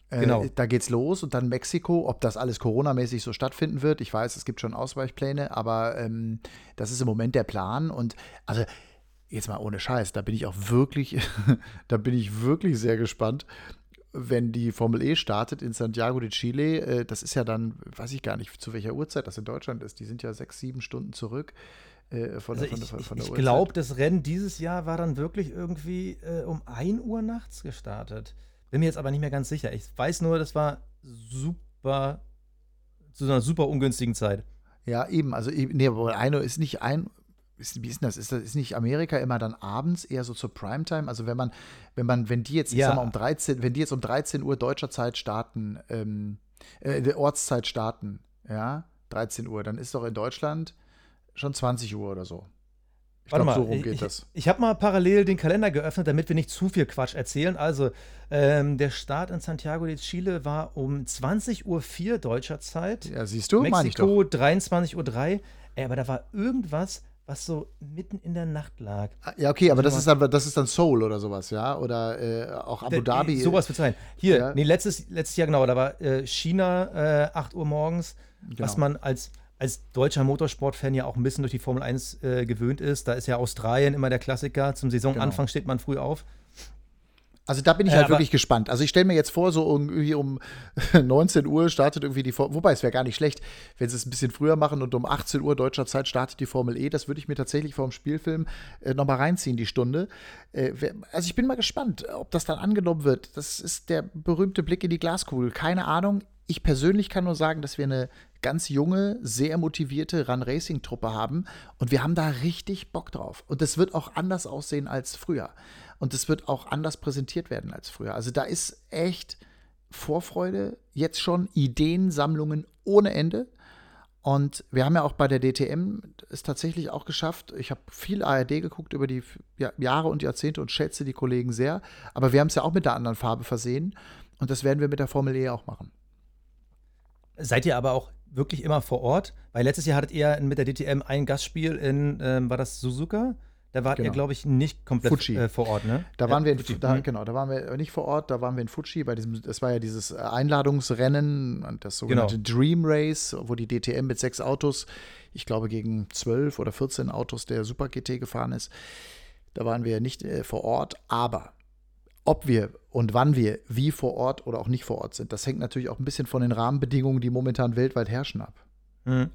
Äh, genau. Da geht's los und dann Mexiko. Ob das alles Corona-mäßig so stattfinden wird, ich weiß, es gibt schon Ausweichpläne, aber ähm, das ist im Moment der Plan. Und also jetzt mal ohne Scheiß, da bin ich auch wirklich, da bin ich wirklich sehr gespannt, wenn die Formel E startet in Santiago de Chile, äh, das ist ja dann, weiß ich gar nicht, zu welcher Uhrzeit das in Deutschland ist. Die sind ja sechs, sieben Stunden zurück. Äh, von, also der, von, ich, von, ich glaube, das Rennen dieses Jahr war dann wirklich irgendwie äh, um 1 Uhr nachts gestartet. Bin mir jetzt aber nicht mehr ganz sicher. Ich weiß nur, das war super, zu einer super ungünstigen Zeit. Ja, eben. Also, nee, aber 1 Uhr ist nicht ein, ist, wie ist denn das? Ist, das? ist nicht Amerika immer dann abends eher so zur Primetime? Also wenn man, wenn man, wenn die jetzt, ja. ich sag mal, um 13, wenn die jetzt um 13 Uhr deutscher Zeit starten, ähm, äh, der Ortszeit starten, ja, 13 Uhr, dann ist doch in Deutschland schon 20 Uhr oder so. Ich glaube, so rum geht ich, das. Ich, ich habe mal parallel den Kalender geöffnet, damit wir nicht zu viel Quatsch erzählen. Also, ähm, der Start in Santiago de Chile war um 20.04 Uhr deutscher Zeit. Ja, siehst du, Mexiko 23.03 Uhr. Ey, aber da war irgendwas, was so mitten in der Nacht lag. Ah, ja, okay, aber das ist, dann, das ist dann Seoul oder sowas, ja? Oder äh, auch Abu Dhabi. Da, sowas wird sein. Hier, ja. nee, letztes, letztes Jahr genau, da war äh, China äh, 8 Uhr morgens, genau. was man als, als deutscher Motorsportfan ja auch ein bisschen durch die Formel 1 äh, gewöhnt ist. Da ist ja Australien immer der Klassiker. Zum Saisonanfang genau. steht man früh auf. Also da bin ich halt wirklich gespannt. Also ich stelle mir jetzt vor, so irgendwie um 19 Uhr startet irgendwie die Formel, wobei es wäre gar nicht schlecht, wenn sie es ein bisschen früher machen und um 18 Uhr deutscher Zeit startet die Formel E. Das würde ich mir tatsächlich vor dem Spielfilm äh, nochmal reinziehen, die Stunde. Äh, also ich bin mal gespannt, ob das dann angenommen wird. Das ist der berühmte Blick in die Glaskugel. Keine Ahnung. Ich persönlich kann nur sagen, dass wir eine ganz junge, sehr motivierte Run-Racing-Truppe haben und wir haben da richtig Bock drauf. Und das wird auch anders aussehen als früher und es wird auch anders präsentiert werden als früher. Also da ist echt Vorfreude, jetzt schon Ideensammlungen ohne Ende. Und wir haben ja auch bei der DTM es tatsächlich auch geschafft. Ich habe viel ARD geguckt über die Jahre und Jahrzehnte und schätze die Kollegen sehr. Aber wir haben es ja auch mit der anderen Farbe versehen. Und das werden wir mit der Formel E auch machen. Seid ihr aber auch wirklich immer vor Ort? Weil letztes Jahr hattet ihr mit der DTM ein Gastspiel in, ähm, war das Suzuka? Da wart genau. ihr, glaube ich, nicht komplett äh, vor Ort, ne? Da waren wir, in, da, mhm. genau, da waren wir nicht vor Ort, da waren wir in Fuji, bei diesem, das war ja dieses Einladungsrennen, das sogenannte genau. Dream Race, wo die DTM mit sechs Autos, ich glaube gegen zwölf oder 14 Autos der Super GT gefahren ist. Da waren wir nicht äh, vor Ort, aber ob wir und wann wir wie vor Ort oder auch nicht vor Ort sind, das hängt natürlich auch ein bisschen von den Rahmenbedingungen, die momentan weltweit herrschen, ab. Mhm.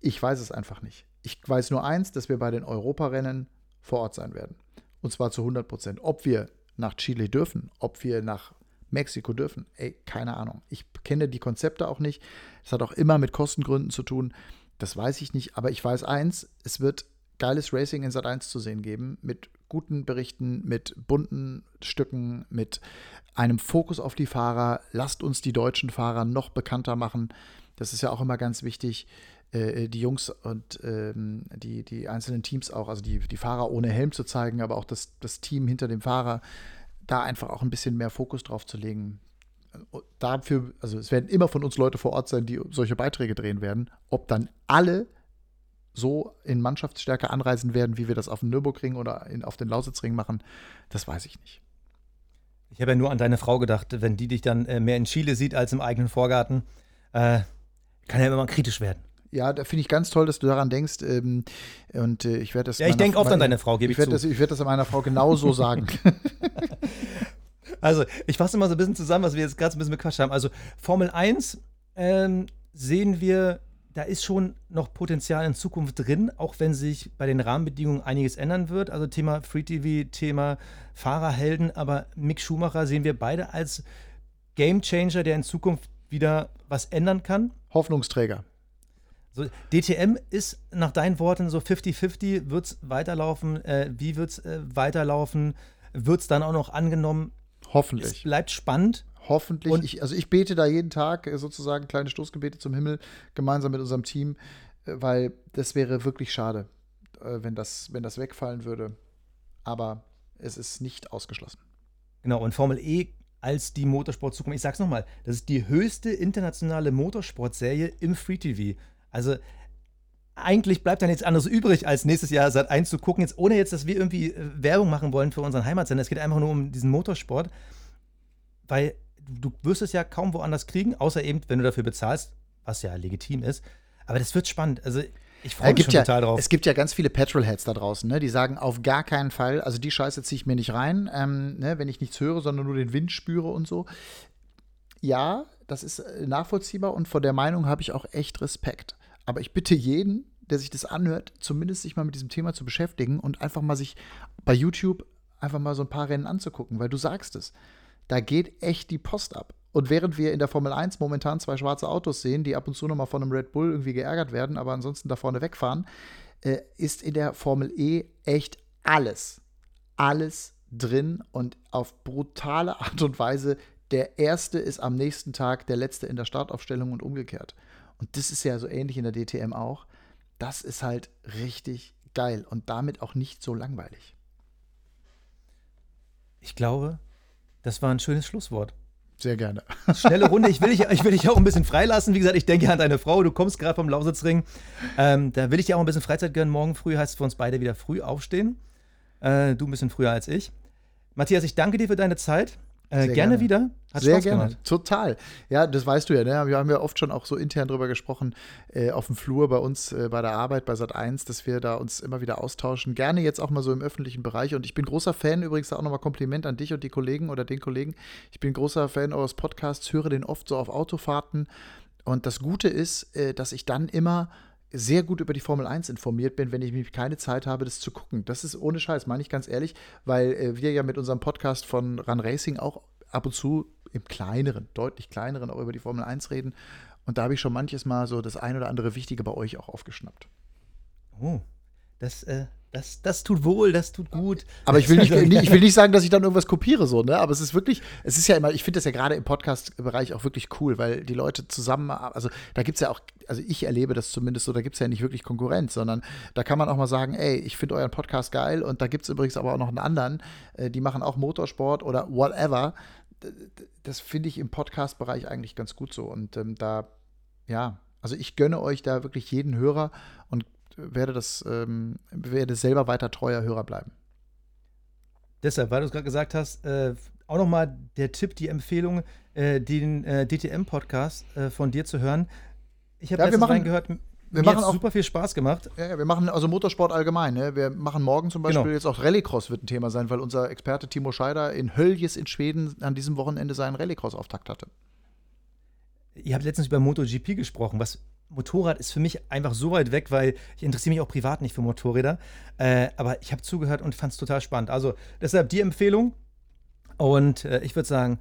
Ich weiß es einfach nicht. Ich weiß nur eins, dass wir bei den Europarennen vor Ort sein werden. Und zwar zu 100 Prozent. Ob wir nach Chile dürfen, ob wir nach Mexiko dürfen, ey, keine Ahnung. Ich kenne die Konzepte auch nicht. Es hat auch immer mit Kostengründen zu tun. Das weiß ich nicht. Aber ich weiß eins: Es wird geiles Racing in Sat 1 zu sehen geben. Mit guten Berichten, mit bunten Stücken, mit einem Fokus auf die Fahrer. Lasst uns die deutschen Fahrer noch bekannter machen. Das ist ja auch immer ganz wichtig. Äh, die Jungs und ähm, die, die einzelnen Teams auch, also die, die Fahrer ohne Helm zu zeigen, aber auch das, das Team hinter dem Fahrer, da einfach auch ein bisschen mehr Fokus drauf zu legen. dafür, also es werden immer von uns Leute vor Ort sein, die solche Beiträge drehen werden. Ob dann alle so in Mannschaftsstärke anreisen werden, wie wir das auf dem Nürburgring oder in, auf den Lausitzring machen, das weiß ich nicht. Ich habe ja nur an deine Frau gedacht, wenn die dich dann äh, mehr in Chile sieht als im eigenen Vorgarten, äh, kann ja immer mal kritisch werden. Ja, da finde ich ganz toll, dass du daran denkst. Ähm, und äh, ich werde das. Ja, ich denke oft an deine Frau, gebe ich, ich zu. Das, ich werde das an meiner Frau genauso sagen. also, ich fasse mal so ein bisschen zusammen, was wir jetzt gerade ein bisschen bequatscht haben. Also, Formel 1 ähm, sehen wir da ist schon noch Potenzial in Zukunft drin, auch wenn sich bei den Rahmenbedingungen einiges ändern wird. Also Thema Free TV, Thema Fahrerhelden, aber Mick Schumacher sehen wir beide als Gamechanger, der in Zukunft wieder was ändern kann. Hoffnungsträger. So, DTM ist nach deinen Worten so 50-50. Wird es weiterlaufen? Äh, wie wird es äh, weiterlaufen? Wird es dann auch noch angenommen? Hoffentlich. Es bleibt spannend. Hoffentlich. Und ich, also ich bete da jeden Tag äh, sozusagen kleine Stoßgebete zum Himmel gemeinsam mit unserem Team, äh, weil das wäre wirklich schade, äh, wenn das, wenn das wegfallen würde. Aber es ist nicht ausgeschlossen. Genau, und Formel E als die Motorsport-Zukunft. Ich sag's nochmal, das ist die höchste internationale Motorsportserie im Free TV. Also eigentlich bleibt da nichts anderes übrig, als nächstes Jahr Sat 1 zu gucken, jetzt ohne jetzt, dass wir irgendwie Werbung machen wollen für unseren Heimatsender. Es geht einfach nur um diesen Motorsport, weil du wirst es ja kaum woanders kriegen, außer eben, wenn du dafür bezahlst, was ja legitim ist. Aber das wird spannend. Also ich freue mich schon ja, total drauf. Es gibt ja ganz viele Petrolheads da draußen, ne? die sagen auf gar keinen Fall, also die Scheiße ziehe ich mir nicht rein, ähm, ne? wenn ich nichts höre, sondern nur den Wind spüre und so. Ja, das ist äh, nachvollziehbar und vor der Meinung habe ich auch echt Respekt. Aber ich bitte jeden, der sich das anhört, zumindest sich mal mit diesem Thema zu beschäftigen und einfach mal sich bei YouTube einfach mal so ein paar Rennen anzugucken, weil du sagst es da geht echt die Post ab. Und während wir in der Formel 1 momentan zwei schwarze Autos sehen, die ab und zu nochmal von einem Red Bull irgendwie geärgert werden, aber ansonsten da vorne wegfahren, äh, ist in der Formel E echt alles, alles drin und auf brutale Art und Weise. Der erste ist am nächsten Tag der letzte in der Startaufstellung und umgekehrt. Und das ist ja so ähnlich in der DTM auch. Das ist halt richtig geil und damit auch nicht so langweilig. Ich glaube, das war ein schönes Schlusswort. Sehr gerne. Schnelle Runde. Ich will, dich, ich will dich auch ein bisschen freilassen. Wie gesagt, ich denke an deine Frau. Du kommst gerade vom Lausitzring. Ähm, da will ich dir auch ein bisschen Freizeit gönnen. Morgen früh heißt es für uns beide wieder früh aufstehen. Äh, du ein bisschen früher als ich. Matthias, ich danke dir für deine Zeit. Äh, gerne, gerne, wieder. Hat Sehr Spaß gerne. Gemacht. Total. Ja, das weißt du ja. Ne? Wir haben ja oft schon auch so intern drüber gesprochen, äh, auf dem Flur bei uns, äh, bei der Arbeit, bei Sat 1, dass wir da uns immer wieder austauschen. Gerne jetzt auch mal so im öffentlichen Bereich. Und ich bin großer Fan, übrigens auch nochmal Kompliment an dich und die Kollegen oder den Kollegen. Ich bin großer Fan eures Podcasts, höre den oft so auf Autofahrten. Und das Gute ist, äh, dass ich dann immer sehr gut über die Formel 1 informiert bin, wenn ich mich keine Zeit habe, das zu gucken. Das ist ohne Scheiß, meine ich ganz ehrlich, weil äh, wir ja mit unserem Podcast von Run Racing auch ab und zu im kleineren, deutlich kleineren auch über die Formel 1 reden. Und da habe ich schon manches Mal so das ein oder andere Wichtige bei euch auch aufgeschnappt. Oh, das, äh, das, das tut wohl, das tut gut. Aber ich will nicht, ich will nicht sagen, dass ich dann irgendwas kopiere, so, ne? Aber es ist wirklich, es ist ja immer, ich finde das ja gerade im Podcast-Bereich auch wirklich cool, weil die Leute zusammen, also da gibt es ja auch, also ich erlebe das zumindest so, da gibt es ja nicht wirklich Konkurrenz, sondern da kann man auch mal sagen, ey, ich finde euren Podcast geil und da gibt es übrigens aber auch noch einen anderen, äh, die machen auch Motorsport oder whatever. Das finde ich im Podcast-Bereich eigentlich ganz gut so. Und ähm, da, ja, also ich gönne euch da wirklich jeden Hörer und werde das, ähm, werde selber weiter treuer Hörer bleiben. Deshalb, weil du es gerade gesagt hast, äh, auch nochmal der Tipp, die Empfehlung, äh, den äh, DTM-Podcast äh, von dir zu hören. Ich habe ja, letztens reingehört, wir mir machen auch super viel Spaß gemacht. Ja, wir machen also Motorsport allgemein. Ne? Wir machen morgen zum Beispiel genau. jetzt auch Rallycross wird ein Thema sein, weil unser Experte Timo Scheider in Höljes in Schweden an diesem Wochenende seinen Rallycross-Auftakt hatte. Ihr habt letztens über MotoGP gesprochen, was Motorrad ist für mich einfach so weit weg, weil ich interessiere mich auch privat nicht für Motorräder. Äh, aber ich habe zugehört und fand es total spannend. Also deshalb die Empfehlung. Und äh, ich würde sagen,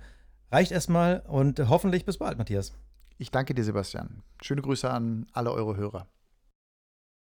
reicht erstmal und hoffentlich bis bald, Matthias. Ich danke dir, Sebastian. Schöne Grüße an alle eure Hörer.